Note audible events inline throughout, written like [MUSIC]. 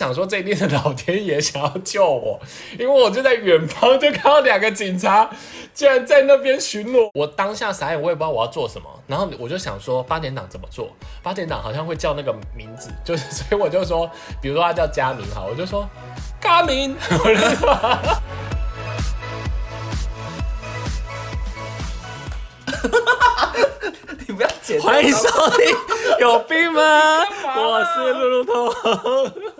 想说这一定是老天爷想要救我，因为我就在远方就看到两个警察竟然在那边巡逻，我当下傻眼，我也不知道我要做什么，然后我就想说八点档怎么做，八点档好像会叫那个名字，就是所以我就说，比如说他叫佳明哈，我就说佳明，我就说。你不要剪。欢迎收听，有病吗？我是路路通。[LAUGHS] [LAUGHS] [LAUGHS]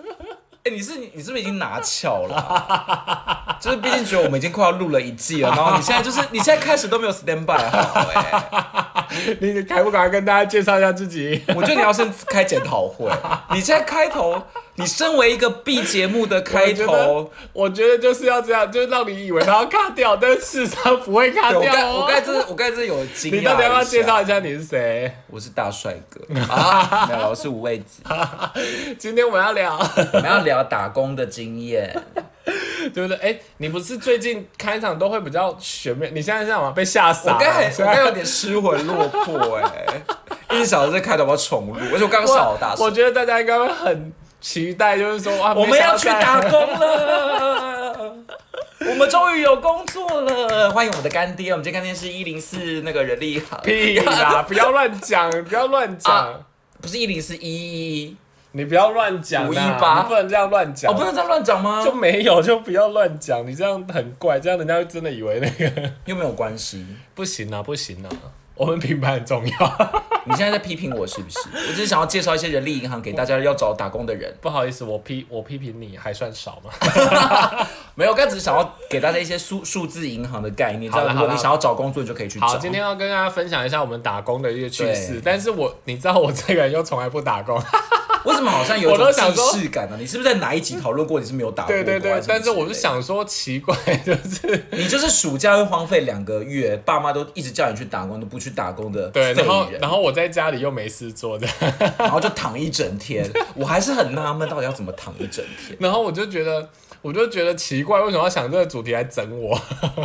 哎、你是你是不是已经拿翘了啊、[LAUGHS] 就是毕竟觉得我们已经快要录了一季了，然后你现在就是你现在开始都没有 stand by 好哎、[LAUGHS] 你敢不赶快跟大家介绍一下自己？我觉得你要先开检讨会。你现在开头，你身为一个 B 节目的开头，我觉得就是要这样，就是让你以为他要卡掉，但是事实上不会卡掉哦。刚我刚才我刚才有惊讶你到底要不要介绍一下你是谁？我是大帅哥啊，[LAUGHS] 没有，我是五味子。今天我们要聊，我们要聊打工的经验，对不对？哎，你不是最近开场都会比较全面？你现在这样嘛？被吓傻了？我刚才我刚有点失魂落魄哎、[LAUGHS] 一直想着这开头要不要重录，而且我刚刚笑好大声。我觉得大家应该会很期待，就是说啊，我们要去打工了，[LAUGHS] 我们终于有工作了！欢迎我们的干爹，我们今天干爹是一零四那个人力行，屁啦！[LAUGHS] 不要乱讲，不要乱讲啊，不是一零四一一，你不要乱讲啦，518你不能这样乱讲。哦，不能这样乱讲吗？就没有，就不要乱讲，你这样很怪，这样人家会真的以为那个又没有关系。不行啊，不行啊，我们品牌很重要。[LAUGHS] 你现在在批评我是不是？我只是想要介绍一些人力银行给大家要找打工的人。不好意思，我批我批评你还算少吗？[LAUGHS] 没有，刚只是想要给大家一些数数字银行的概念，这样如果你想要找工作，你就可以去找。好，今天要跟大家分享一下我们打工的一些趣事，但是我你知道我这个人又从来不打工，为什么好像有种都想说既视感呢、你是不是在哪一集讨论过你是没有打过对对对但是我是想说奇怪，就是你就是暑假会荒废两个月，爸妈都一直叫你去打工，都不去打工的对，然后然后我在家里又没事做的，[LAUGHS] 然后就躺一整天。我还是很纳闷，到底要怎么躺一整天？[LAUGHS] 然后我就觉得我就觉得奇怪，为什么要想这个主题来整我？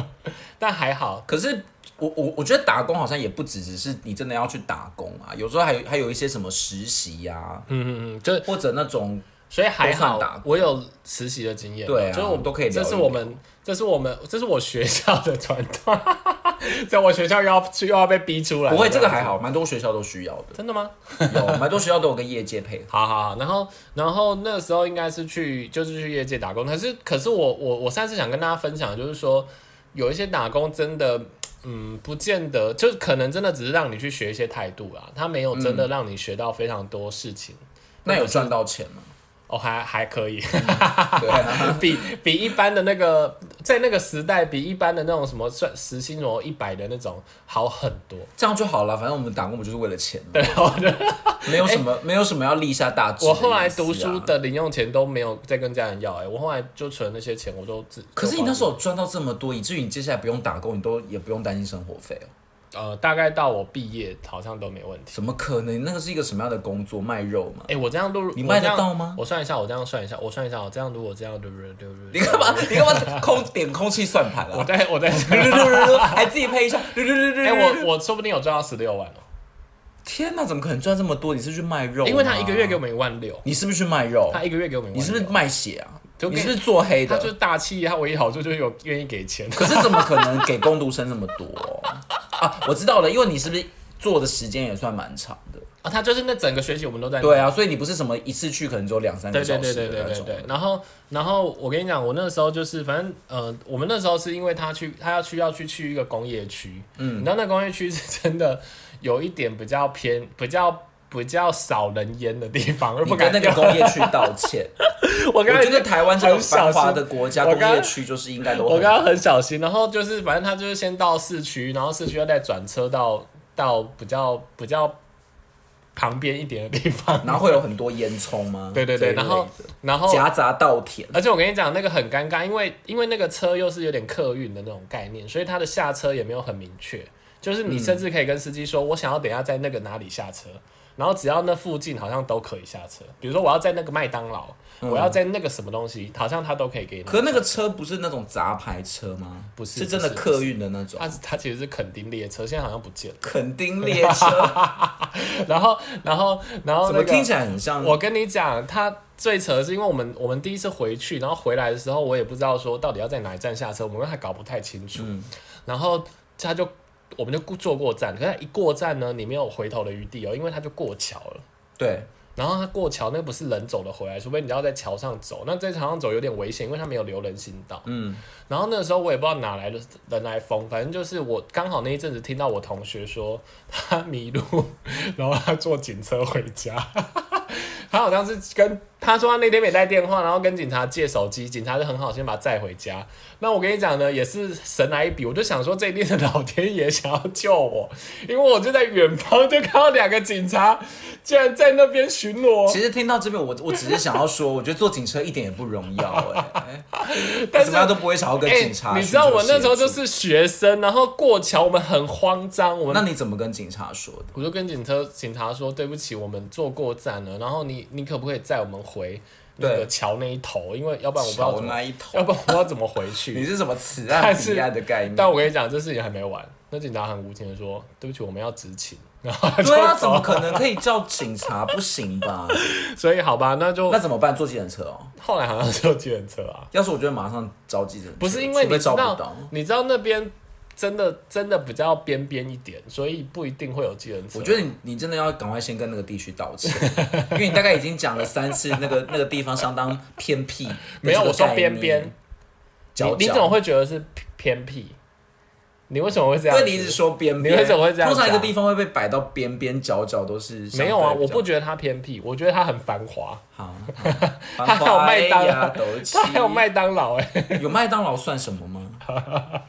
[LAUGHS] 但还好，可是我我我觉得打工好像也不只只是你真的要去打工啊，有时候还有还有一些什么实习呀、嗯嗯嗯，就是或者那种所以还好打，我有实习的经验。对啊就是我都可以聊聊这是我们，这是我们，这是我学校的传统，[LAUGHS] 在我学校又要去又要被逼出来。不会这个还，好，蛮多学校都需要的，真的吗？有蛮多学校都有跟业界配合。好好好，然后然后那时候应该是去就是去业界打工，可是可是我我我上次想跟大家分享，就是说有一些打工真的。嗯，不见得，就是可能真的只是让你去学一些态度啦，他没有真的让你学到非常多事情。那有赚到钱吗？哦，还还可以，对啊，[LAUGHS] 比比一般的那个，在那个时代，比一般的那种什么算时薪什么一百的那种好很多。这样就好了。反正我们打工不就是为了钱吗？对，我觉得没有什么，没有什么要立下大志、我后来读书，的零用钱都没有再跟家人要、哎，我后来就存那些钱，我都自。可是你那时候，候赚到这么多，以至于你接下来不用打工，你都也不用担心生活费哦。呃，大概到我毕业好像都没问题。怎么可能？那个是一个什么样的工作？卖肉吗？哎、我这样录，你卖得到吗我算一下，我这样算一下，我算一下，我这样如果这样对不对？对不对？你干嘛？你干嘛空点空气算盘我啊？在我在，还自己配一下。哎、我我说不定有赚到十六万哦、天哪，怎么可能赚这么多？你是去卖肉？因为他一个月给我们一万六，你是不是去卖肉？他一个月给我们一万六，你是不是卖血啊？就你是不是做黑的他就？是大气，他唯一好处就是有愿意给钱。可是怎么可能给工读生那么多 [LAUGHS] 啊？我知道了，因为你是不是做的时间也算蛮长的？啊，他就是那整个学期我们都在。对啊，所以你不是什么一次去可能只有两三个小时对对对的那种。对。然后然后我跟你讲，我那时候就是反正呃，我们那时候是因为他去他要去要去去一个工业区，嗯，你知道那工业区是真的有一点比较偏比较。比较少人烟的地方，而不敢跟那个工业区道歉。[LAUGHS] 我刚觉得台湾这个繁华的国家，工业区就是应该都我刚刚很小心，然后就是反正他就是先到市区，然后市区要再转车到到比较比较旁边一点的地方，然后会有很多烟囱吗？对对对，然后然后夹杂稻田。而且我跟你讲，那个很尴尬，因为因为那个车又是有点客运的那种概念，所以它的下车也没有很明确。就是你甚至可以跟司机说，我想要等一下在那个哪里下车，然后只要那附近好像都可以下车。比如说我要在那个麦当劳，我要在那个什么东西，好像他都可以给你。可那个车不是那种杂牌车吗？不是是真的不是客运的那种它。是它其实是垦丁列车，现在好像不见了。垦丁列车然后然后然后那个怎么听起来很像？我跟你讲，他最扯的是，因为我们我们第一次回去，然后回来的时候，我也不知道说到底要在哪一站下车，我们还搞不太清楚。嗯然后他就我们就过坐过站，可是他一过站呢，你没有回头的余地哦，因为他就过桥了。对，然后他过桥，那不是人走的回来，除非你要在桥上走。那在桥上走有点危险，因为他没有留人行道。嗯，然后那个时候我也不知道哪来的人来疯，反正就是我刚好那一阵子听到我同学说他迷路，[LAUGHS] 然后他坐警车回家。[LAUGHS] 他好像是跟他说他那天没带电话，然后跟警察借手机，警察就很好先把他载回家。那我跟你讲呢，也是神来一笔，我就想说这一定是老天爷想要救我，因为我就在远方就看到两个警察竟然在那边巡逻。其实听到这边，我我只是想要说，我觉得坐警车一点也不荣耀哎、但是大家都不会想要跟哎警察、你知道我那时候就。是学生，然后过桥我们很慌张，我们那你怎么跟警察说的？我就跟警车警察说对不起，我们坐过站了，然后你你可不可以载我们回那个桥那一头？因为要不然我不知道桥怎么，那一头要，不然我不知道怎么回去 [LAUGHS] 你。是什么 [LAUGHS] 此岸但是彼岸的概念？但我跟你讲，这事情还没完。那警察很无情的说：“对不起，我们要执勤。”对啊，怎么可能可以叫警察？不行吧？[LAUGHS] 所以好吧，那就那怎么办？坐计程车哦。后来好像是有计程车啊，要是我就会马上招计程车，不是因为你知道招不到。你知道那边真的真的比较边边一点，所以不一定会有计程车。我觉得你你真的要赶快先跟那个地区道歉，[LAUGHS] 因为你大概已经讲了三次，那个那个地方相当偏僻。没有，我说边边，角角你你怎么会觉得是偏僻？你为什么会这样子？因为你一直说边边，你为什么会这样通常一个地方会被摆到边边角角都是没有啊，我不觉得它偏僻，我觉得它很繁华，好，它还有麦当它还有麦当劳哎、有麦当劳算什么吗？[LAUGHS]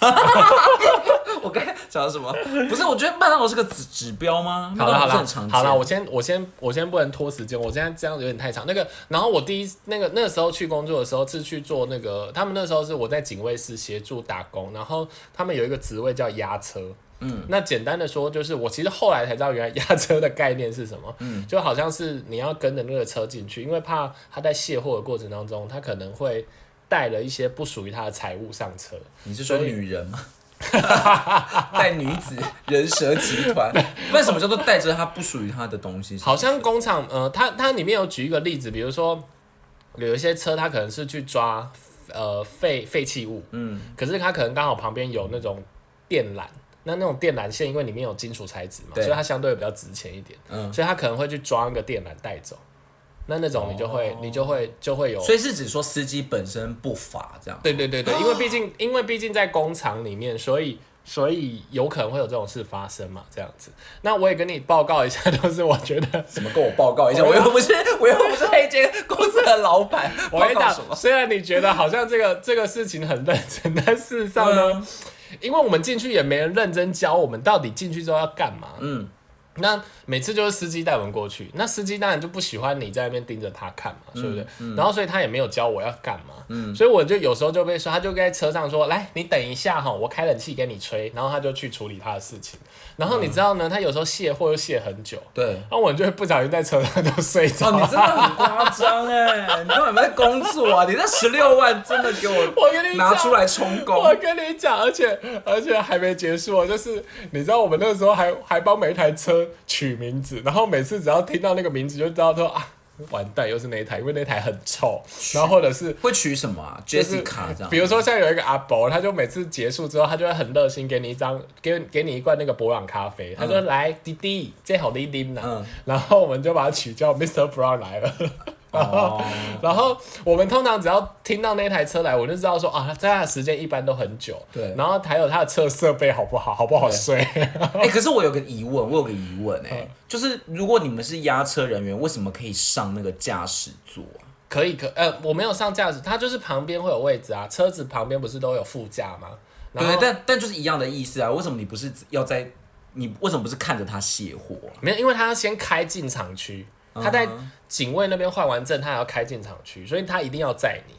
[LAUGHS] 我刚才讲什么？不是，我觉得麦当劳是个指指标吗？好了好了好了，我先我先我先不能拖时间，我现在这样有点太长。那个，然后我第一那个那个时候去工作的时候是去做那个，他们那时候是我在警卫室协助打工，然后他们有一个职位叫押车。嗯，那简单的说，就是我其实后来才知道，原来押车的概念是什么。嗯，就好像是你要跟着那个车进去，因为怕他在卸货的过程当中，他可能会带了一些不属于他的财物上车。你是说女人吗？[LAUGHS] 带女子人蛇集团，为什么叫做带着他不属于他的东西？好像工厂，呃，它它里面有举一个例子，比如说有一些车，它可能是去抓呃废废弃物，嗯，可是它可能刚好旁边有那种电缆，那那种电缆线因为里面有金属材质嘛，所以它相对比较值钱一点，嗯所以它可能会去抓一个电缆带走。那那种你就会、哦你就会就会有，所以是指说司机本身不法这样。对对对对，因为毕竟因为毕竟在工厂里面，所以所以有可能会有这种事发生嘛，这样子。那我也跟你报告一下，[LAUGHS] 就是我觉得怎么跟我报告一下？我又不是我又不是那间公司的老板，[LAUGHS] 我跟你讲？虽然你觉得好像这个这个事情很认真，但事实上呢，啊因为我们进去也没人认真教我们到底进去之后要干嘛。嗯，那每次就是司机带我们过去，那司机当然就不喜欢你在那边盯着他看嘛，对不对？然后所以他也没有教我要干嘛，所以我就有时候就被说，他就在车上说，来，你等一下哈，我开冷气给你吹，然后他就去处理他的事情。然后你知道呢，他有时候卸货又卸很久，对。然后我就会不小心在车上就睡着。哦，你真的很夸张哎！你到底有没有在工作啊？你那十六万真的给我我跟你讲拿出来充公我，跟你讲，而且而且还没结束哦，就是你知道我们那个时候还还帮每一台车取名字，然后每次只要听到那个名字就知道说啊，完蛋又是那一台，因为那台很臭，然后或者是。会取什么啊就是？Jessica 这样，比如说像有一个阿伯，他就每次结束之后，他就会很热心给你一张，给给你一罐那个博朗咖啡，他说、来弟弟，最好的一丁呢，嗯然后我们就把它取叫 Mr. Brown 来了。[LAUGHS] 哦，然后我们通常只要听到那台车来，我就知道说啊，在它的时间一般都很久。对然后还有它的车设备好不好，好不好睡？[LAUGHS] 哎、可是我有个疑问，我有个疑问哎、嗯就是如果你们是押车人员，为什么可以上那个驾驶座啊？可以可呃，我没有上驾驶，它就是旁边会有位置啊，车子旁边不是都有副驾吗？对，但但就是一样的意思啊。为什么你不是要在你为什么不是看着他卸货啊？没有，因为他要先开进场区，他在嗯警卫那边换完证，他还要开进场区，所以他一定要载你。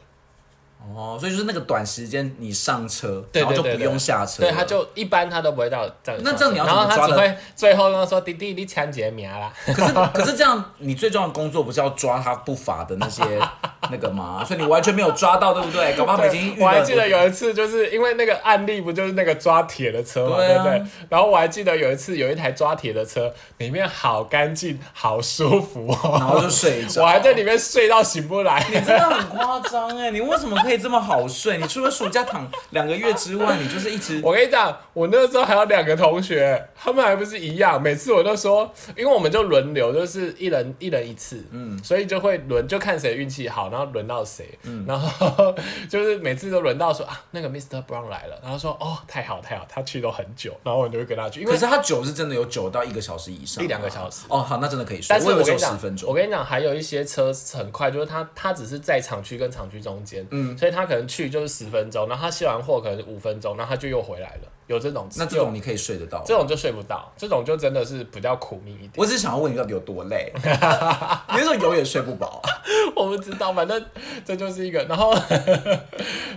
哦，所以就是那个短时间你上车，对然后就不用下车，对，他就一般他都不会到这样。那这样你要然后怎么抓的他只会最后跟我说：“滴滴，你抢劫名啦。可是可是这样，你最重要的工作不是要抓他不法的那些 [LAUGHS] 那个吗？所以你完全没有抓到，对不对？搞不好他们已经我还记得有一次，就是因为那个案例不就是那个抓铁的车嘛，对啊对不对？然后我还记得有一次有一台抓铁的车，里面好干净，好舒服哦，然后就睡着。[LAUGHS] 我还在里面睡到醒不来。你真的很夸张哎！你为什么可以这么好睡？[LAUGHS] 你除了暑假躺两个月之外，你就是一直 [LAUGHS] 我跟你讲，我那时候还有两个同学，他们还不是一样。每次我都说，因为我们就轮流，就是一人一人一次，嗯，所以就会轮，就看谁运气好，然后轮到谁，嗯，然后 [LAUGHS] 就是每次都轮到说啊，那个 Mr. Brown 来了，然后说哦，太好太好，他去都很久，然后我就会跟他去，因为可是他久是真的有久到一个小时以上吗，一两个小时哦，好，那真的可以睡。但是我跟你讲。我跟你讲，还有一些车很快，就是他他只是在厂区跟厂区中间，嗯，所以他可能去就是十分钟，然后他卸完货可能五分钟，然后他就又回来了，有这种，那这种你可以睡得到。这种就睡不到，这种就真的是比较苦命一点。我只是想要问你到底有多累，[LAUGHS] 你那时候永远睡不饱。[LAUGHS] 我不知道，反正这就是一个，然后，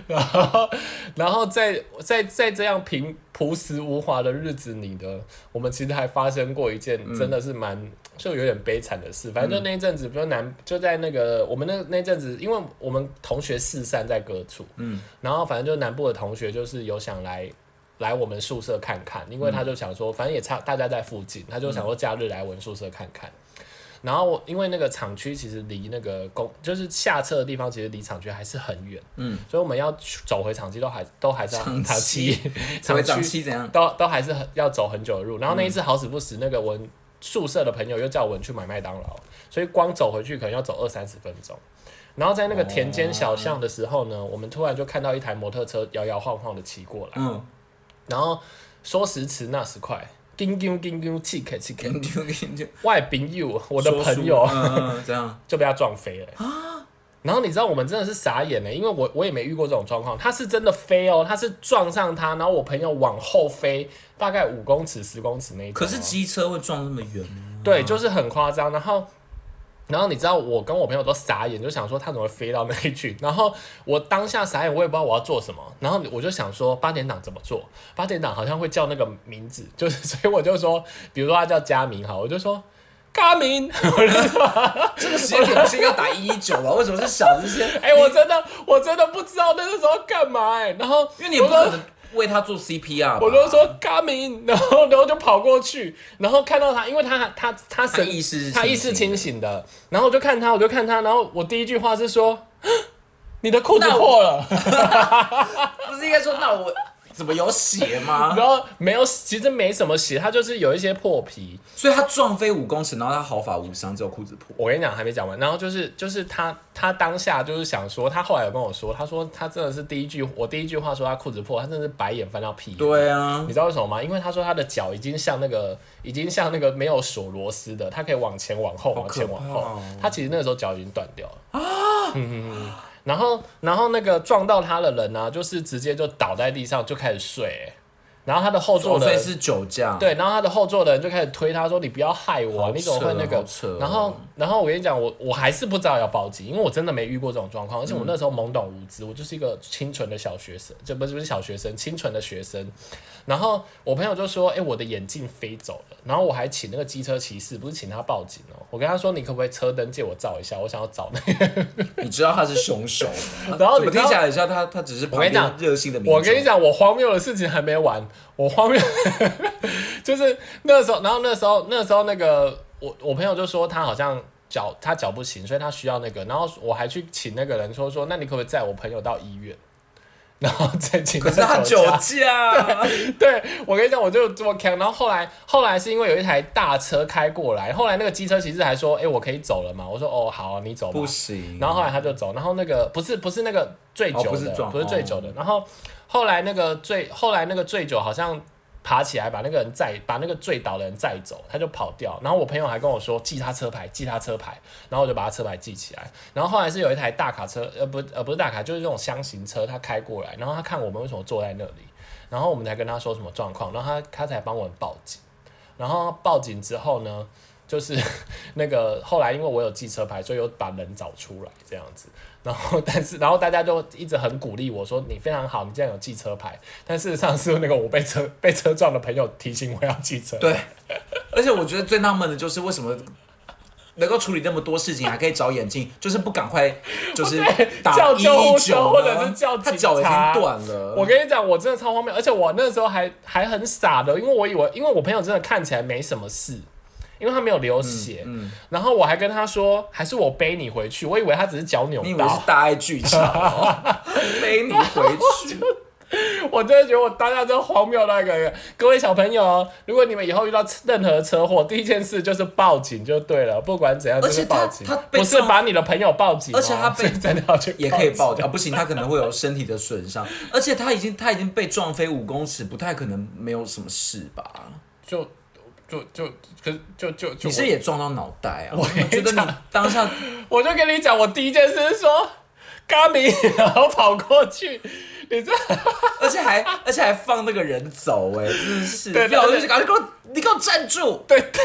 然后，然后在在在这样平朴实无华的日子里的，我们其实还发生过一件真的是蛮、就有点悲惨的事。反正就那一阵子，比如南就在那个我们那那阵子，因为我们同学四散在各处，嗯，然后反正就南部的同学就是有想来。来我们宿舍看看，因为他就想说，反正也差大家在附近，他就想说假日来我们宿舍看看。然后我因为那个厂区其实离那个公就是下车的地方，其实离厂区还是很远，嗯，所以我们要去走回厂区都还都还是要厂 [LAUGHS] 厂区区所谓长厂区期怎样？都都还是很要走很久的路。然后那一次好死不死，那个我们宿舍的朋友又叫我们去买麦当劳，所以光走回去可能要走二三十分钟。然后在那个田间小巷的时候呢，我们突然就看到一台摩托车摇摇晃晃的骑过来，嗯，然后说时迟那时快，叮叮叮叮，气开气开，丢丢丢，外宾友，我的朋友嗯嗯嗯，这样就被他撞飞了、然后你知道我们真的是傻眼了，因为我我也没遇过这种状况，他是真的飞哦，他是撞上他，然后我朋友往后飞大概五公尺、十公尺那一种哦。可是机车会撞那么远吗？对，就是很夸张。然后，然后你知道我跟我朋友都傻眼，就想说他怎么会飞到那里去。然后我当下傻眼，我也不知道我要做什么。然后我就想说八点档怎么做？八点档好像会叫那个名字，就是所以我就说，比如说他叫佳明哈，我就说。佳明，[LAUGHS] 这个时间点不是应该打一一九吗？[LAUGHS] 为什么是小这些？[LAUGHS] 哎、我真的，我真的不知道那个时候干嘛哎、然后因为你不可能为他做 CPR。我就说佳明，然后然后就跑过去，然后看到他，因为他他他意识他意识清清醒的，然后我就看他，我就看他，然后我第一句话是说，[GASPS] 你的裤子破了，不是应该说那我怎么有血吗？[LAUGHS] 然后没有，其实没什么血，他就是有一些破皮。所以他撞飞五公尺，然后他毫发无伤，只有裤子破。我跟你讲，还没讲完，然后就是就是他他当下就是想说，他后来有跟我说，他说他真的是第一句，我第一句话说他裤子破，他真的是白眼翻到屁眼。对啊你，知道为什么吗？因为他说他的脚已经像那个，已经像那个没有锁螺丝的，他可以往前往后，往前往后。哦他其实那个时候脚已经断掉了啊。嗯嗯嗯。然后，然后那个撞到他的人呢、就是直接就倒在地上就开始睡、然后他的后座的人哦所以是酒驾。，对，然后他的后座的人就开始推他说：“你不要害我、你怎么会那个扯好扯哦？”然后，然后我跟你讲，我我还是不知道要报警，因为我真的没遇过这种状况，而且我那时候懵懂无知，我就是一个清纯的小学生，这不是不是小学生，清纯的学生。然后我朋友就说：“哎、我的眼镜飞走了。”然后我还请那个机车骑士，不是请他报警哦，我跟他说：“你可不可以车灯借我照一下？我想要找那个。[LAUGHS] 你知道他是凶手，[LAUGHS] 然后你么听起来很像他，他只是旁我跟你讲边热心的民”众。我跟你讲，我荒谬的事情还没完，我荒谬 [LAUGHS] 就是那时候，然后那时候那时候那个我我朋友就说他好像脚他脚不行，所以他需要那个，然后我还去请那个人说说，那你可不可以载我朋友到医院？然后再请可是他酒驾 [LAUGHS] 驾，对我跟你讲，我就这么扛。然后后来后来是因为有一台大车开过来，后来那个机车骑士还说：“哎、我可以走了嘛？”我说：“哦，好啊、你走吧。”不行。然后后来他就走，然后那个不是不是那个醉酒的，哦不是撞醉酒的，然后后来那个醉后来那个醉酒好像爬起来把那个人载把那个醉倒的人载走，他就跑掉。然后我朋友还跟我说记他车牌，记他车牌，然后我就把他车牌记起来。然后后来是有一台大卡车，呃不呃不是大卡，就是这种箱型车，他开过来，然后他看我们为什么坐在那里，然后我们才跟他说什么状况，然后他他才帮我们报警。然后报警之后呢，就是 [LAUGHS] 那个后来因为我有机车牌，所以有把人找出来这样子。然后 [LAUGHS] 但是然后大家就一直很鼓励我说你非常好，你竟然有机车牌。但事实上是那个我被车被车撞的朋友提醒我要机车。对，而且我觉得最纳闷的就是为什么能够处理那么多事情，还可以找眼镜，就是不赶快就是打叫一救护车一九或者是叫警他脚已经察断了。我跟你讲，我真的超荒谬，而且我那时候还还很傻的，因为我以为，因为我朋友真的看起来没什么事，因为他没有流血，嗯然后我还跟他说，还是我背你回去，我以为他只是脚扭你以为是到，大爱剧场、哦，背你回去。我真的觉得我当下真的荒谬那一个，各位小朋友，如果你们以后遇到任何车祸，第一件事就是报警就对了，不管怎样就是报警，他被不是把你的朋友报警哦、而且他被是真的要去也可以报警警啊，不行，他可能会有身体的损伤，而且他已经他已经被撞飞五公尺，不太可能没有什么事吧？就就就可是就就就你是也撞到脑袋啊？我我觉得你当下 [LAUGHS] 我就跟你讲，我第一件事是说，咖米，然后跑过去，你这 [LAUGHS] 而且还而且还放那个人走、哎，真是，对对要对就是赶快给我，你给我站住！对对，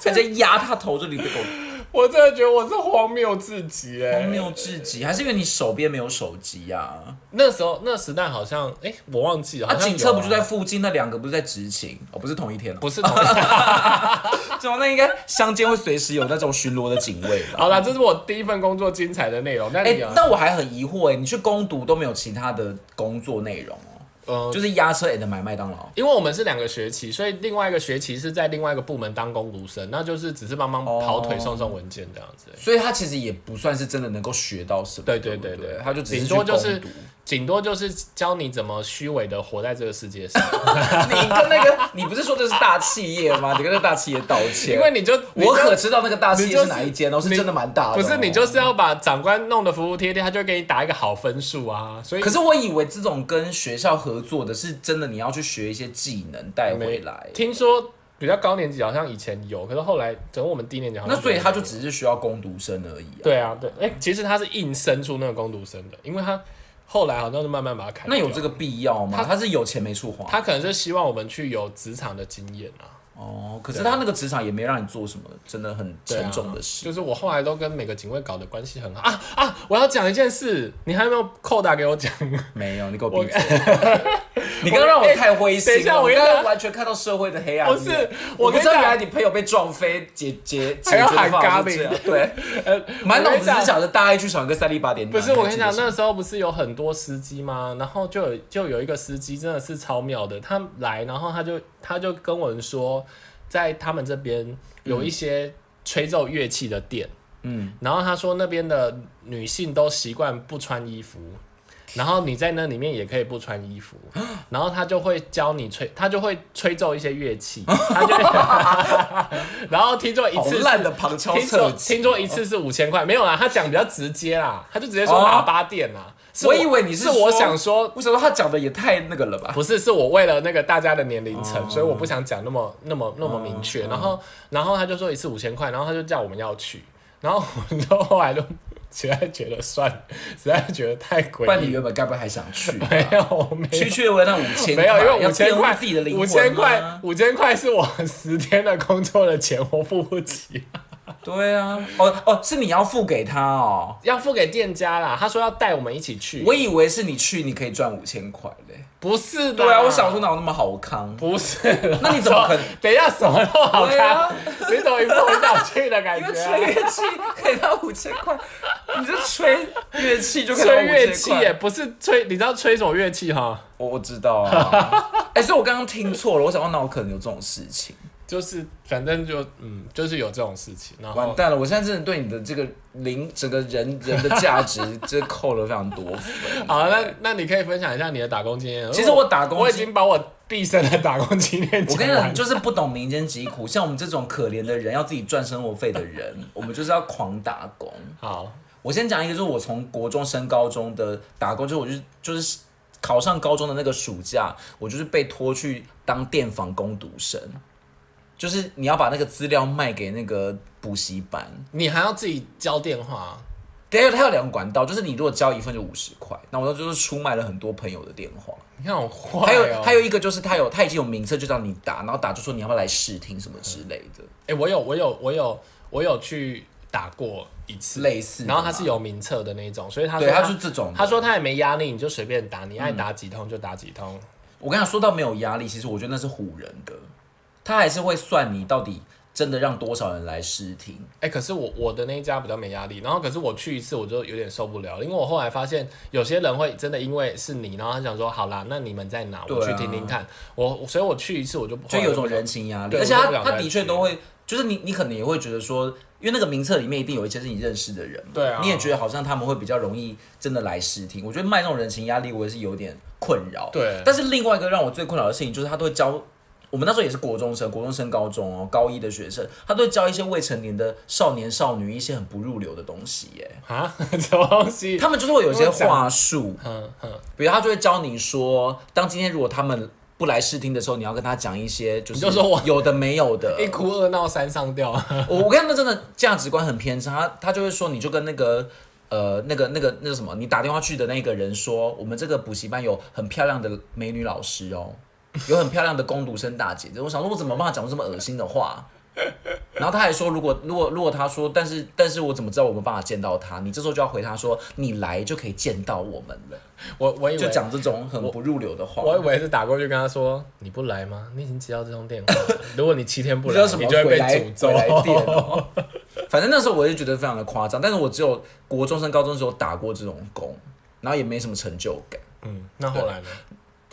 直接压他头这里，给我我真的觉得我是荒谬至极哎，荒谬至极，还是因为你手边没有手机呀、啊？那时候那时代好像，哎、我忘记了，啊，警车不就在附近？那两个不是在执勤？哦，不是同一天哦。不是同一天 [LAUGHS] 怎么？那应该乡间会随时有那种巡逻的警卫吧？好啦，这是我第一份工作精彩的内容。那哎、你啊，但我还很疑惑哎，你去攻读都没有其他的工作内容哦，呃，就是压车也能买麦当劳。因为我们是两个学期，所以另外一个学期是在另外一个部门当工读生，那就是只是帮忙跑腿、哦送送文件这样子。所以他其实也不算是真的能够学到什么，对对不对对对他就只是顶多就是顶多就是教你怎么虚伪的活在这个世界上，[LAUGHS] 你跟那个，你不是说这是大企业吗？你跟那大企业道歉，因为你就我可知道那个大企业是哪一间哦，是真的蛮大的哦、不是你就是要把长官弄得服服帖帖，他就会给你打一个好分数啊。所以可是我以为这种跟学校合作的是真的，你要去学一些技能带回来。听说比较高年级好像以前有，可是后来整个我们低年级好像那所以他就只是需要攻读生而已啊。对啊对，哎、其实他是硬生出那个攻读生的，因为他后来好像就慢慢把它砍掉。那有这个必要吗？他是有钱没处花。他可能是希望我们去有职场的经验啊。哦，可是他那个职场也没让你做什么真的很沉重的事。就是我后来都跟每个警卫搞的关系很好啊啊！我要讲一件事，你还有没有扣打给我讲？没有，你给我闭嘴！[LAUGHS] 你刚刚让我太灰心等一下了，我刚刚完全看到社会的黑暗面。不是我不知道原来你朋友被撞飞，解解解决方法是这样。对，呃，满脑子我跟你讲是想着大爱剧场跟三立八点。不是，我跟你讲，那时候不是有很多司机吗？然后就有就有一个司机真的是超妙的，他来，然后他就他就跟我们说，在他们这边有一些吹奏乐器的店，嗯，然后他说那边的女性都习惯不穿衣服。然后你在那里面也可以不穿衣服，[GASPS] 然后他就会教你吹，他就会吹奏一些乐器，[LAUGHS] 他就会，[LAUGHS] 然后听说一好次是烂的旁敲听说侧击。听说一次是五千块，没有啊，他讲比较直接啦，他就直接说哦。喇叭店啦。是我以为你是是我想说，为什么他讲的也太那个了吧？不是，是我为了那个大家的年龄层，哦所以我不想讲那么那么那么明确。哦然后然后他就说一次五千块，然后他就叫我们要去，然后我们就后来就实在觉得算了，[LAUGHS] 实在觉得太贵。那你。原本该不会还想去啊？没有，我没有区区为那五千块，没有，因为五千块，自己的灵魂五千块吗，五千块是我十天的工作的钱，我付不起。对啊，哦哦，是你要付给他哦。要付给店家啦。他说要带我们一起去，我以为是你去，你可以赚五千块嘞。不是的。对啊，我想说哪有那么好康？不是。那你怎么可能？[LAUGHS] 等一下什么都好康？你怎么一副很想去的感因为觉啊？吹乐器可以到五千块，你这吹乐器就可以到吹乐5000块器耶，不是吹，你知道吹什么乐器哈？我我知道啊。[LAUGHS] 哎、所以我刚刚听错了，我想到哪有可能有这种事情？就是反正就嗯，就是有这种事情。然后完蛋了！我现在真的对你的这个零整个人 [LAUGHS] 人的价值，这扣了非常多分。[LAUGHS] 好，那那你可以分享一下你的打工经验。其实我打工我已经经把我毕生的打工经验我跟你讲，就是不懂民间疾苦，像我们这种可怜的人，要自己赚生活费的人，[LAUGHS] 我们就是要狂打工。好，我先讲一个，就是我从国中升高中的打工，就是我就是就是考上高中的那个暑假，我就是被拖去当电访工读生，就是你要把那个资料卖给那个补习班。你还要自己交电话。等下它有两个管道，就是你如果交一份就五十块，那我就是出卖了很多朋友的电话。你看我坏、哦。还有还有一个就是他有他已经有名册，就让你打，然后打就说你要不要来试听什么之类的，哎、我有我有我有我有去打过一次，类似。然后他是有名册的那种，所以他说对，他是这种。他说他也没压力，你就随便打，你爱打几通就打几通。我跟你讲，说到没有压力，其实我觉得那是唬人的，他还是会算你到底真的让多少人来试听。哎、可是我我的那一家比较没压力，然后可是我去一次我就有点受不了，因为我后来发现有些人会真的因为是你，然后他想说好啦，那你们在哪，我去听听看。我所以我去一次我就就有种人情压力，而且他他的确都会，就是你你可能也会觉得说，因为那个名册里面一定有一些是你认识的人嘛，对啊你也觉得好像他们会比较容易真的来试听。我觉得卖那种人情压力，我也是有点困扰。对但是另外一个让我最困扰的事情就是他都会教。我们那时候也是国中生，国中升高中哦，高一的学生，他都会教一些未成年的少年少女一些很不入流的东西耶。啊，[LAUGHS] 什么东西？他们就是会有一些话术，嗯嗯，比如他就会教你说，当今天如果他们不来试听的时候，你要跟他讲一些就是你就说我有的没有的，[LAUGHS] 一哭二闹三上吊。我我跟他们真的价值观很偏差，他他就会说，你就跟那个呃那个那个那个什么，你打电话去的那个人说，我们这个补习班有很漂亮的美女老师哦，有很漂亮的攻读生大姐姐。我想说，我怎么办法讲出这么恶心的话？然后他还说，如果如果如果他说，但是但是我怎么知道我没办法见到他？你这时候就要回他说，你来就可以见到我们了，我我以为就讲这种很不入流的话。我以为是打过去跟他说你不来吗？你已经接到这通电话了，[LAUGHS] 如果你七天不来，你知道什么你就会被诅咒。来电哦。[LAUGHS] 反正那时候我就觉得非常的夸张，但是我只有国中升高中的时候打过这种工，然后也没什么成就感。嗯，那后来呢？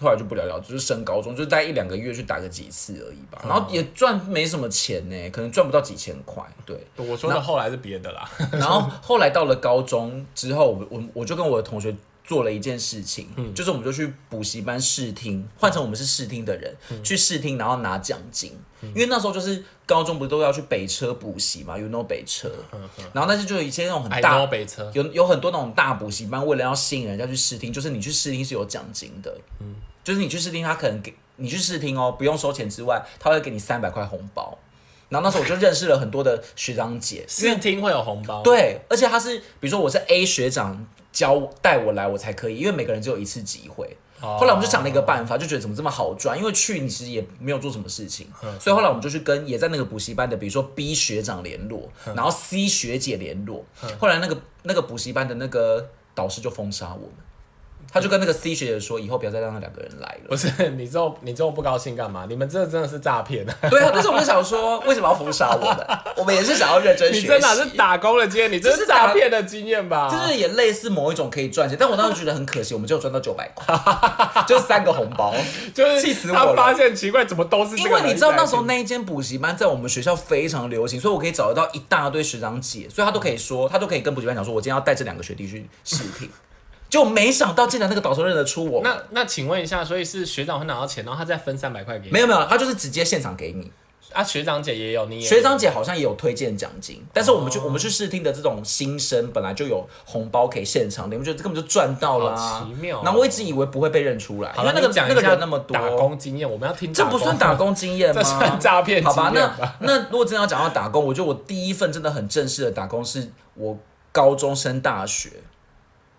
后来就不了了，就是升高中，就待一两个月去打个几次而已吧，然后也赚没什么钱呢，可能赚不到几千块，对。我说的后来是别的啦。[LAUGHS] 然后后来到了高中之后，我我我就跟我的同学做了一件事情，就是我们就去补习班试听，换成我们是试听的人、去试听，然后拿奖金。因为那时候就是高中不是都要去北车补习嘛，you know 北车，然后但是就有一些那种很大北车，有有很多那种大补习班，为了要吸引人家去试听，就是你去试听是有奖金的，嗯，就是你去试听，他可能给你去试听哦，不用收钱之外，他会给你三百块红包。然后那时候我就认识了很多的学长姐，试听会有红包。，对，而且他是比如说我是 A 学长教带我来，我才可以，因为每个人只有一次机会。哦后来我们就想了一个办法，就觉得怎么这么好赚，因为去你其实也没有做什么事情，嗯所以后来我们就去跟也在那个补习班的，比如说 B 学长联络，嗯然后 C 学姐联络，后来那个那个补习班的那个导师就封杀我们，他就跟那个 C 学姐说，以后不要再让那两个人来了。不是你之后你之后不高兴干嘛？你们这真的是诈骗啊！对啊，但是我就想说，为什么要封杀我们？[LAUGHS] 我们也是想要认真学习。你这哪是打工的经验？你这是诈骗的经验吧？就是也类似某一种可以赚钱，但我当时觉得很可惜，我们只有赚到九百块，[LAUGHS] 就三个红包。就是气死我了他发现奇怪，怎么都是因为你知道那时候那一间补习班在我们学校非常流行，所以我可以找得到一大堆学长姐，所以他都可以说，他都可以跟补习班讲说，我今天要带这两个学弟去试听。就没想到竟然那个导师认得出我，那那请问一下，所以是学长会拿到钱，然后他再分三百块给你？没有没有，他就是直接现场给你。啊，学长姐也有，你也有。学长姐好像也有推荐奖金，但是我们去、我们去试听的这种新生本来就有红包可以现场领，我觉得这根本就赚到啦、好奇妙哦。然后我一直以为不会被认出来，因为那个那个人那么多，打工经验，我们要听这不算打工经验吗？这算诈骗好吧，那那如果真的要讲到打工，我觉得我第一份真的很正式的打工是我高中升大学，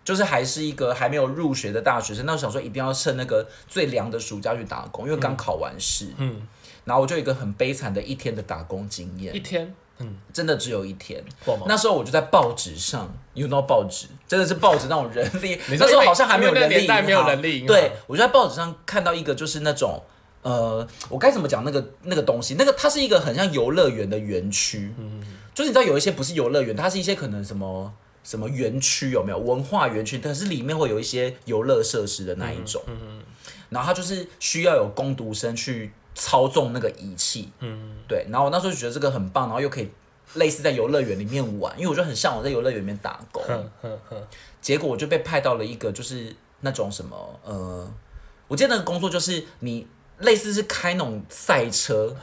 就是还是一个还没有入学的大学生。那我想说一定要趁那个最凉的暑假去打工，因为刚考完试。嗯。然后我就有一个很悲惨的一天的打工经验一，天，嗯，真的只有一天。那时候我就在报纸上，you know 报纸，真的是报纸那种人力，[LAUGHS] 那时候好像还没有人力没有力对，我就在报纸上看到一个就是那种。呃，我该怎么讲那个那个东西？那个它是一个很像游乐园的园区，嗯，就是你知道有一些不是游乐园，它是一些可能什么什么园区有没有文化园区？但是里面会有一些游乐设施的那一种，嗯然后它就是需要有攻读生去操纵那个仪器，嗯，对。然后我那时候就觉得这个很棒，然后又可以类似在游乐园里面玩，因为我就很向往在游乐园里面打工。结果我就被派到了一个就是那种什么呃，我记得那个工作就是你类似是开那种赛车，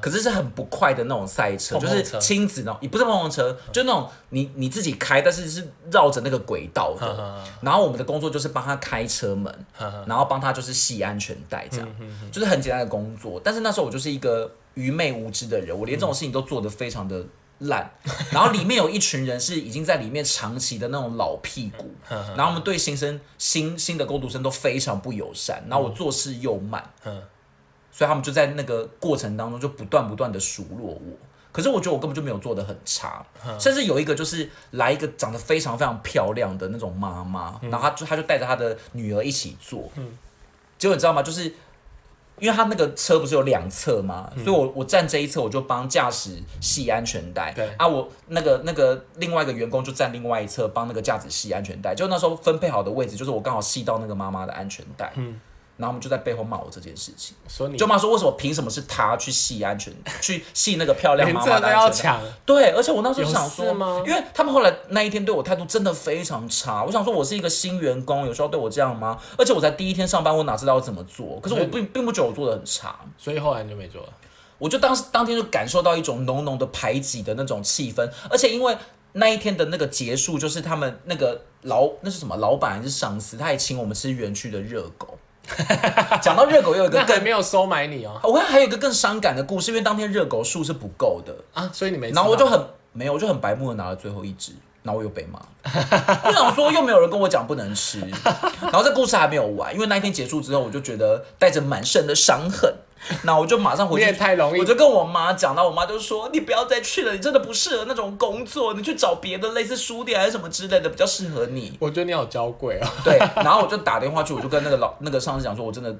可是是很不快的那种赛车，就是亲子那种，也不是碰碰车，就那种你你自己开，但是是绕着那个轨道的。然后我们的工作就是帮他开车门，然后帮他就是系安全带，这样。就是很简单的工作。但是那时候我就是一个愚昧无知的人，我连这种事情都做得非常的烂，[LAUGHS] 然后里面有一群人是已经在里面长期的那种老屁股，然后我们对新生新新的工读生都非常不友善，然后我做事又慢，嗯所以他们就在那个过程当中就不断不断的数落我。可是我觉得我根本就没有做的很差，甚至有一个就是来一个长得非常非常漂亮的那种妈妈，然后她就她就带着她的女儿一起坐，结果你知道吗？就是因为他那个车不是有两侧吗？所以我我站这一侧，我就帮驾驶系安全带。对啊，我那个那个另外一个员工就站另外一侧帮那个驾驶系安全带。就那时候分配好的位置，就是我刚好系到那个妈妈的安全带。嗯。然后我们就在背后骂我这件事情，说你就骂说为什么凭什么是他去系安全，[LAUGHS] 去系那个漂亮连妈妈的安全对，而且我那时候有想说吗因为他们后来那一天对我态度真的非常差。我想说，我是一个新员工，有时候对我这样吗？而且我才第一天上班，我哪知道要怎么做？可是我并并不觉得我做的很差，所以后来你就没做了。我就当时当天就感受到一种浓浓的排挤的那种气氛，而且因为那一天的那个结束，就是他们那个老那是什么老板还是上司，他还请我们吃园区的热狗。[LAUGHS] 讲到热狗，又有一个更那还没有收买你哦我看还有一个更伤感的故事，因为当天热狗数是不够的，啊，所以你没吃到。然后我就很没有，我就很白目的拿了最后一只，然后我又被骂。我想说又没有人跟我讲不能吃，然后这故事还没有完，因为那一天结束之后，我就觉得带着满身的伤恨，那我就马上回去，你也太容易我就跟我妈讲，到我妈就说你不要再去了，你真的不适合那种工作，你去找别的类似书店还是什么之类的比较适合你。我觉得你好娇贵啊。对，然后我就打电话去，我就跟那个老那个上司讲说，我真的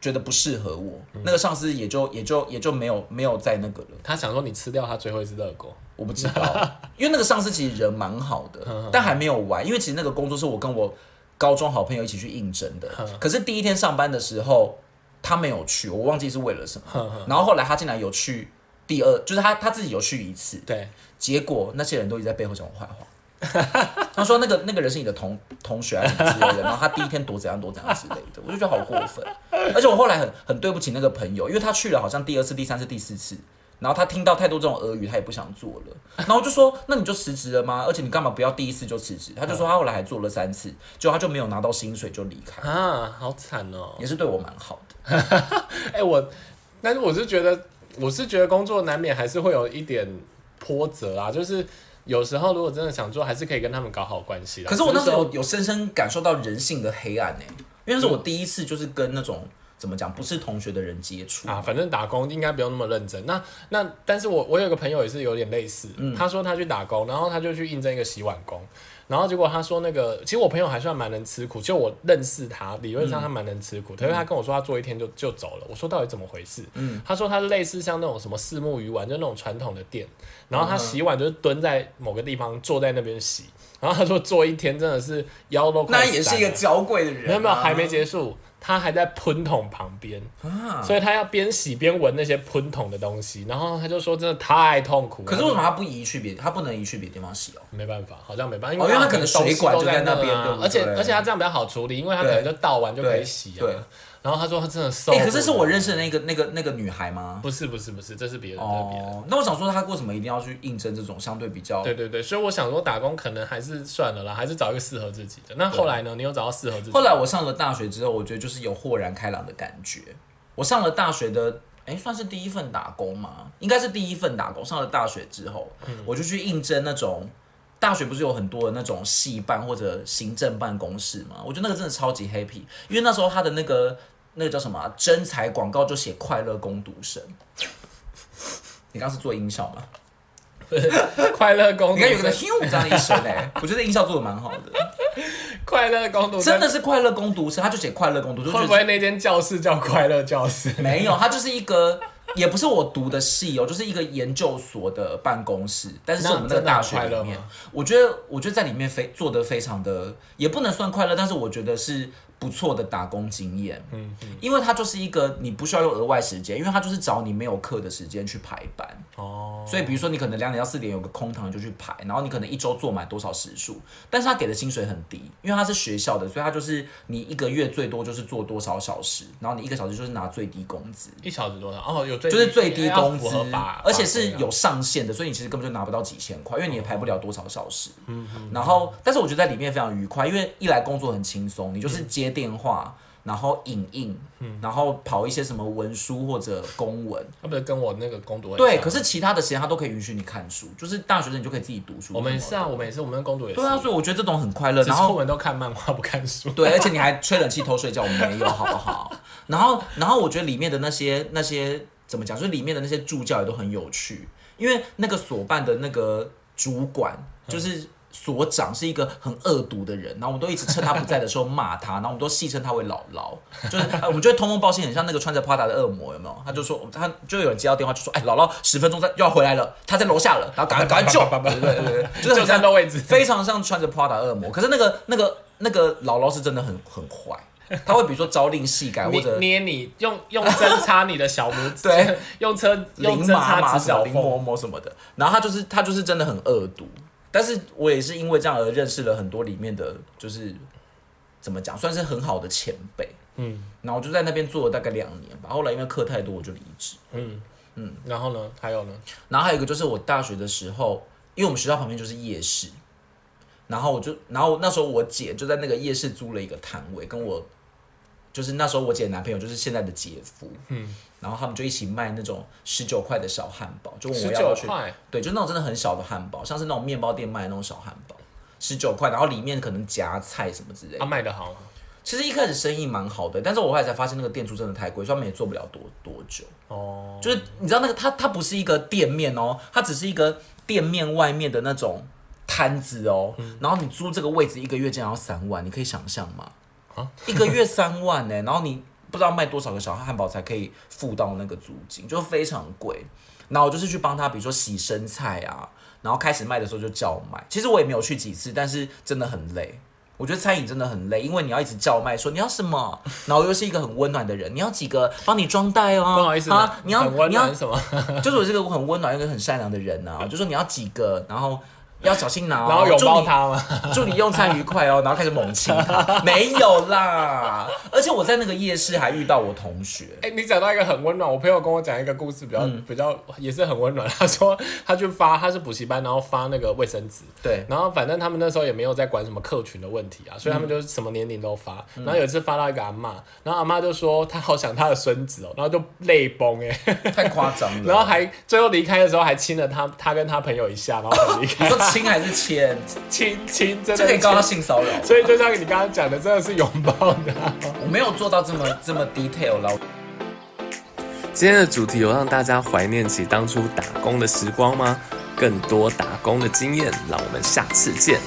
觉得不适合我，那个上司也就也就也就没有没有再那个了。他想说你吃掉他最后一只热狗，我不知道，因为那个上司其实人蛮好的，但还没有完。因为其实那个工作是我跟我高中好朋友一起去应征的，可是第一天上班的时候他没有去，我忘记是为了什么。然后后来他竟然有去第二，就是他他自己有去一次，对，结果那些人都一直在背后讲我坏话。[LAUGHS] 他说那个那个人是你的同同学还是什么之类的，[LAUGHS] 然后他第一天躲怎样躲怎样之类的，我就觉得好过分。而且我后来很很对不起那个朋友，因为他去了好像第二次、第三次、第四次，然后他听到太多这种俄语，他也不想做了。然后我就说那你就辞职了吗？而且你干嘛不要第一次就辞职？他就说他后来还做了三次，结果他就没有拿到薪水就离开，啊，好惨哦。也是对我蛮好的。[LAUGHS] 哎、我，但是我是觉得，我是觉得工作难免还是会有一点波折啊，就是有时候如果真的想做，还是可以跟他们搞好关系的。可是我那时候有有深深感受到人性的黑暗呢、因为那是我第一次就是跟那种怎么讲不是同学的人接触。啊，反正打工应该不用那么认真。那那，但是我我有个朋友也是有点类似，嗯他说他去打工，然后他就去应征一个洗碗工，然后结果他说那个，其实我朋友还算蛮能吃苦，就我认识他，理论上他蛮能吃苦，可是他跟我说他做一天就就走了，我说到底怎么回事？嗯。他说他是类似像那种什么四目鱼丸，就那种传统的店，然后他洗碗就是蹲在某个地方坐在那边洗，然后他说做一天真的是腰都快那也是一个娇贵的人、啊，没有没有，还没结束，他还在喷桶旁边，啊。所以他要边洗边闻那些喷桶的东西，然后他就说真的太痛苦了。可是为什么他不移去别？他不能移去别的地方洗哦？没办法，好像没办法，哦因为他可能水管都就在那边而且而且他这样比较好处理，因为他可能就倒完就可以洗啊对。然后他说他真的瘦哎。可是是我认识的那个那个那个女孩吗？不是不是不是，这是别人。哦，那我想说，他为什么一定要去应征这种相对比较？对对对，所以我想说打工可能还是算了啦，还是找一个适合自己的。那后来呢？你有找到适合自己的？后来我上了大学之后，我觉得就是有豁然开朗的感觉。我上了大学的，哎、算是第一份打工吗，应该是第一份打工。上了大学之后，我就去应征那种大学不是有很多的那种系办或者行政办公室嘛？我觉得那个真的超级 happy，因为那时候他的那个那个叫什么啊征才广告就写快乐攻读生。你刚刚是做音效吗？快乐工读你看有个生，“咻”这样一声哎、我觉得音效做的蛮好的，快乐工读生真的是快乐攻读生，他就写快乐攻读，就会是不会那间教室叫快乐教室？没有，他就是一个，[LAUGHS] 也不是我读的系哦，就是一个研究所的办公室，但是是我们那个大学里面。我觉得，我觉得在里面非做的非常的，也不能算快乐，但是我觉得是不错的打工经验。嗯嗯因为它就是一个你不需要用额外时间，因为它就是找你没有课的时间去排班。哦，所以比如说你可能两点到四点有个空堂你就去排，然后你可能一周做满多少时数，但是他给的薪水很低，因为他是学校的，所以他就是你一个月最多就是做多少小时，然后你一个小时就是拿最低工资。一小时多少？哦，有最就是最低工资而且是有上限的，所以你其实根本就拿不到几千块，因为你也排不了多少小时。嗯然后，但是我觉得在里面非常愉快，因为一来工作很轻松，你就是接电话，然后影印，然后跑一些什么文书或者公文。他不是跟我那个攻读对，可是其他的时间他都可以允许你看书，就是大学生你就可以自己读书。我们是啊，我们也是，我们跟攻读也是。对啊，所以我觉得这种很快乐。然后我们都看漫画不看书。对，而且你还吹冷气偷睡觉，我没有，好不好？[LAUGHS] 然后，然后我觉得里面的那些那些怎么讲，就是里面的那些助教也都很有趣，因为那个所办的那个主管就是。所长是一个很恶毒的人，然后我们都一直趁他不在的时候骂他，然后我们都戏称他为姥姥，[LAUGHS] 就是呃我们觉得通风报信很像那个穿着 Prada 的恶魔，有没有？他就说他就有人接到电话就说，哎，姥姥十分钟在就要回来了，他在楼下了，然后赶快赶快救，对对对对，就是就很像站到位置，非常像穿着 Prada 恶魔。可是那个那个那个姥姥是真的很很坏，他会比如说朝令夕改或捏者捏你，用用针插你的小拇指，对，用车用针插指甲缝。嬷嬷什么的，然后他就是他就是真的很恶毒。但是我也是因为这样而认识了很多里面的，就是怎么讲，算是很好的前辈。嗯然后我就在那边做了大概两年吧，后来因为课太多，我就离职。嗯嗯，然后呢？还有呢？然后还有一个就是我大学的时候，因为我们学校旁边就是夜市，然后我就，然后那时候我姐就在那个夜市租了一个摊位，跟我就是那时候我姐的男朋友就是现在的姐夫，嗯，然后他们就一起卖那种十九块的小汉堡，就我要不要去，对，就那种真的很小的汉堡，像是那种面包店卖的那种小汉堡，十九块，然后里面可能夹菜什么之类的他。卖的好吗？其实一开始生意蛮好的，但是我后来才发现那个店租真的太贵，所以他们也做不了多多久。哦，就是你知道那个它它不是一个店面哦，它只是一个店面外面的那种摊子哦。然后你租这个位置一个月竟然要三万，你可以想象吗？啊一个月三万呢、然后你不知道卖多少个小汉堡才可以付到那个租金，就非常贵。然后我就是去帮他，比如说洗生菜啊，然后开始卖的时候就叫卖。其实我也没有去几次，但是真的很累。我觉得餐饮真的很累，因为你要一直叫卖，说你要什么，然后又是一个很温暖的人，你要几个帮你装袋哦。不好意思啊，你要你要暖什么？[LAUGHS] 就是我是个很温暖又个很善良的人呐、就说你要几个，然后要小心拿、哦，然后拥抱他吗？祝你用餐愉快哦，[LAUGHS] 然后开始猛亲他，没有啦。而且我在那个夜市还遇到我同学，哎、你讲到一个很温暖，我朋友跟我讲一个故事，比较、嗯比较也是很温暖。他说他去发，他是补习班，然后发那个卫生纸，对，然后反正他们那时候也没有在管什么客群的问题啊，所以他们就什么年龄都发。然后有一次发到一个阿嬷，然后阿嬷就说她好想她的孙子哦，然后就泪崩哎、太夸张了。[LAUGHS] 然后还最后离开的时候还亲了他，他跟他朋友一下，然后才离开，说亲还是牵？亲亲真的可以告他。性骚扰。所以就像你刚刚讲的，真的是拥抱的啊、我没有做到这么这么 detail 了。今天的主题有让大家怀念起当初打工的时光吗？更多打工的经验，让我们下次见。